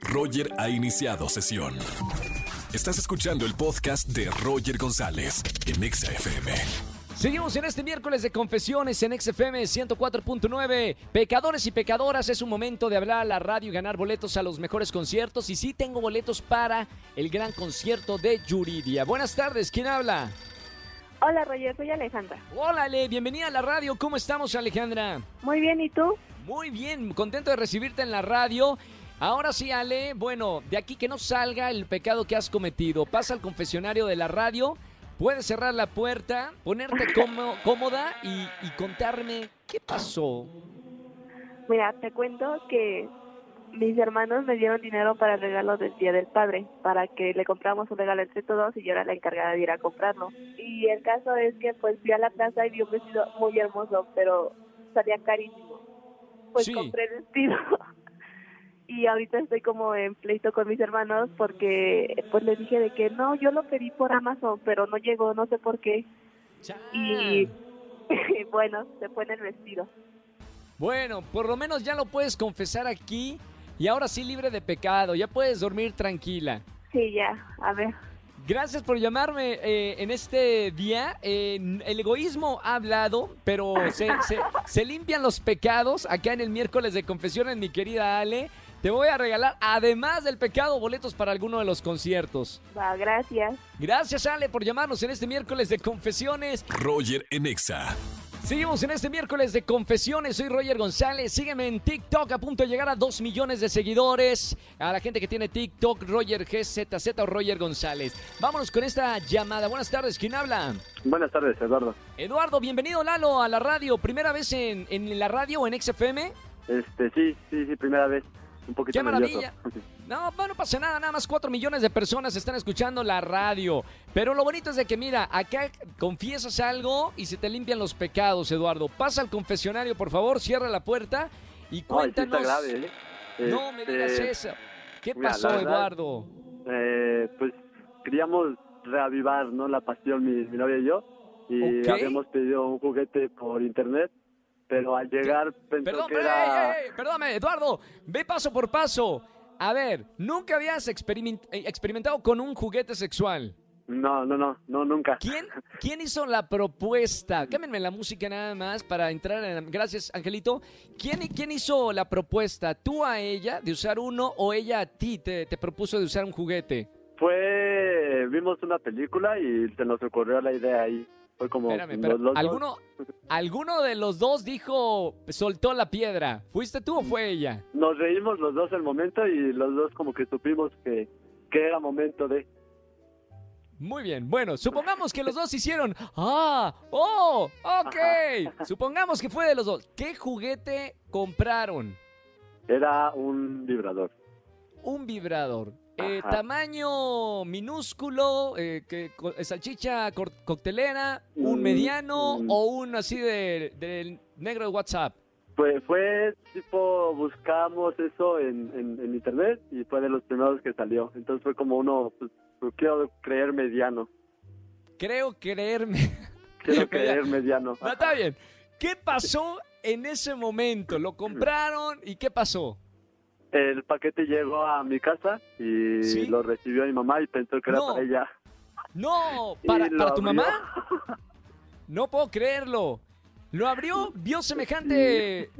Roger ha iniciado sesión. Estás escuchando el podcast de Roger González en Exa FM. Seguimos en este miércoles de confesiones en XFM 104.9. Pecadores y pecadoras, es un momento de hablar a la radio y ganar boletos a los mejores conciertos. Y sí tengo boletos para el gran concierto de Yuridia. Buenas tardes, ¿quién habla? Hola Roger, soy Alejandra. Hola Ale, bienvenida a la radio. ¿Cómo estamos Alejandra? Muy bien, ¿y tú? Muy bien, contento de recibirte en la radio. Ahora sí, Ale, bueno, de aquí que no salga el pecado que has cometido. Pasa al confesionario de la radio, puedes cerrar la puerta, ponerte cómo- cómoda y, y contarme qué pasó. Mira, te cuento que mis hermanos me dieron dinero para el regalo del Día del Padre, para que le compramos un regalo entre todos y yo era la encargada de ir a comprarlo. Y el caso es que pues fui a la plaza y vi un vestido muy hermoso, pero salía carísimo. Pues Sí. compré el vestido. Y ahorita estoy como en pleito con mis hermanos porque pues les dije de que no, yo lo pedí por Amazon, pero no llegó, no sé por qué. Y bueno, se fue en el vestido. Bueno, por lo menos ya lo puedes confesar aquí y ahora sí libre de pecado, ya puedes dormir tranquila. Sí, ya, a ver. Gracias por llamarme eh, en este día. Eh, el egoísmo ha hablado, pero se, se- se limpian los pecados acá en el miércoles de confesiones, mi querida Ale. Te voy a regalar, además del pecado, boletos para alguno de los conciertos. Va, gracias. Gracias, Ale, por llamarnos en este miércoles de confesiones. Roger en Exa. Seguimos en este miércoles de confesiones. Soy Roger González. Sígueme en TikTok a punto de llegar a 2 millones de seguidores. A la gente que tiene TikTok, Roger GZZ o Roger González. Vámonos con esta llamada. Buenas tardes. ¿Quién habla? Buenas tardes, Eduardo. Eduardo, bienvenido Lalo a la radio. ¿Primera vez en, en la radio o en XFM? Este, sí, sí, sí, primera vez. Un poquito ¡Qué maravilla! nervioso. No, no, pasa nada, nada más 4 millones de personas están escuchando la radio. Pero lo bonito es de que, mira, acá confiesas algo y se te limpian los pecados, Eduardo. Pasa al confesionario, por favor, cierra la puerta y Ay, sí cuéntanos. grave, ¿eh? No me Este, digas eso. ¿Qué mira, pasó, verdad- Eduardo? eh, pues queríamos reavivar, ¿no? La pasión, mi, mi novia y yo. Y habíamos pedido un juguete por internet, pero al llegar pensó Perdón, que pero, era... ey, ey, perdóname, Eduardo. Ve paso por paso. A ver, ¿nunca habías experiment- eh, experimentado con un juguete sexual? No, no, no, no, nunca. ¿Quién, ¿Quién hizo la propuesta? Cámbienme la música nada más para entrar en... Gracias, Angelito. ¿Quién, ¿Quién hizo la propuesta? ¿Tú a ella de usar uno o ella a ti te, te propuso de usar un juguete? Fue... Vimos una película y se nos ocurrió la idea ahí. Fue como... Espérame, los- dos- ¿alguno, ¿alguno de los dos dijo, soltó la piedra? ¿Fuiste tú o fue ella? Nos reímos los dos el momento y los dos como que supimos que, que era momento de... Muy bien, bueno, supongamos que los dos hicieron. ¡Ah! ¡Oh! ¡Ok! Supongamos que fue de los dos. ¿Qué juguete compraron? Era un vibrador. Un vibrador. Eh, tamaño minúsculo, eh, que, co- eh, salchicha coctelera, un Mm, mediano mm. o un así de, del negro de WhatsApp. Fue, fue tipo, buscamos eso en, en, en internet y fue de los primeros que salió. Entonces fue como uno, pues, pues, quiero creer mediano. Creo creerme. Quiero creer mediano. No, está bien. ¿Qué pasó en ese momento? ¿Lo compraron y qué pasó? El paquete llegó a mi casa y ¿Sí? lo recibió mi mamá y pensó que era para ella. No, para, tu mamá. No puedo creerlo. Lo abrió, vio semejante.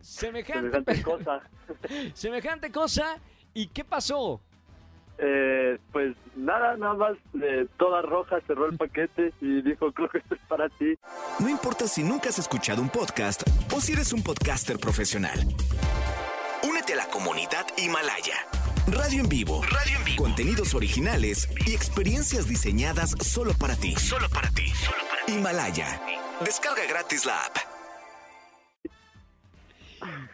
Semejante, Semejante cosa. semejante cosa. ¿Y qué pasó? Eh, pues nada, nada más, eh, toda roja cerró el paquete y dijo, creo que esto es para ti. No importa si nunca has escuchado un podcast o si eres un podcaster profesional. Comunidad Himalaya. Radio en vivo. Radio en vivo. Contenidos originales y experiencias diseñadas solo para ti. Solo para ti. Himalaya. Descarga gratis la app.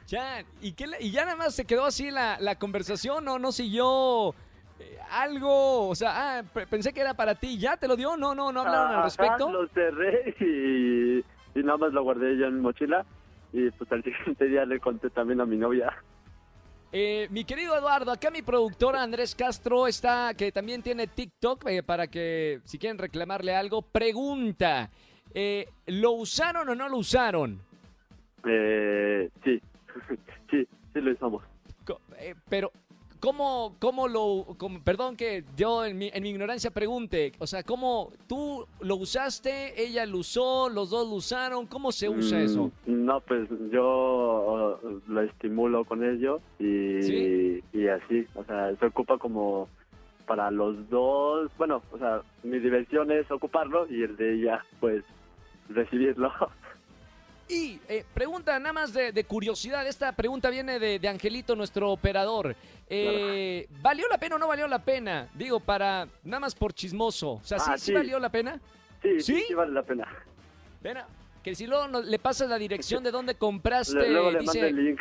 Ya, ¿y, qué le- y ya nada más se quedó así la, la conversación o no siguió eh, algo? O sea, ah, pe- pensé que era para ti. ¿Ya te lo dio? No, no, no hablaron al respecto. Lo cerré y, y nada más lo guardé yo en mi mochila. Y pues al siguiente día le conté también a mi novia. Eh, mi querido Eduardo, acá mi productora Andrés Castro está, que también tiene TikTok, eh, para que si quieren reclamarle algo, pregunta, eh, ¿lo usaron o no lo usaron? Eh, sí, sí, sí lo usamos. Pero, ¿cómo, cómo lo, cómo- perdón que yo en mi, en mi ignorancia pregunte, o sea, ¿cómo tú lo usaste, ella lo usó, los dos lo usaron, ¿cómo se usa Mm, eso? No, pues yo uh, lo estimulo con ello y, ¿Sí? y así, o sea, se ocupa como para los dos, bueno, o sea, mi diversión es ocuparlo y el de ella, pues, recibirlo. Y eh, pregunta nada más de, de curiosidad, esta pregunta viene de, de Angelito, nuestro operador. Eh, ¿Valió la pena o no valió la pena? Digo, para, nada más por chismoso. O sea, ¿sí, Ah, sí sí. valió la pena? Sí, ¿Sí? sí, vale la pena. Ven, a- que si luego no- le pasas la dirección de dónde compraste, Le- luego le dice, mando el link.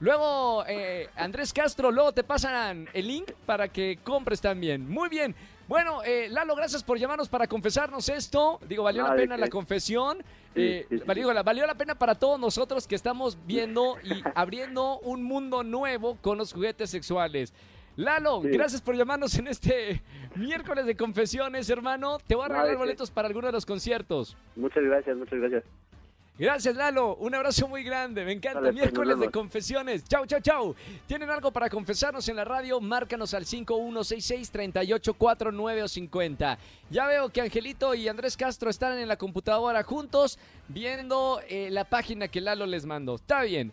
Luego, eh, Andrés Castro, luego te pasan el link para que compres también. Muy bien. Bueno, eh, Lalo, gracias por llamarnos para confesarnos esto. Digo, valió la ¿de pena la confesión. Sí, Eh, sí, sí, valió, sí. la- valió la pena para todos nosotros que estamos viendo y abriendo un mundo nuevo con los juguetes sexuales. Lalo, Sí. gracias por llamarnos en este miércoles de confesiones, hermano. Te voy a regalar boletos para alguno de los conciertos. Muchas gracias, muchas gracias. Gracias, Lalo. Un abrazo muy grande. Me encanta. Vale, pues, Miércoles de confesiones. Chau, chau, chau. ¿Tienen algo para confesarnos en la radio? Márcanos al 5166-3849 o 50. Ya veo que Angelito y Andrés Castro están en la computadora juntos viendo eh, la página que Lalo les mandó. Está bien.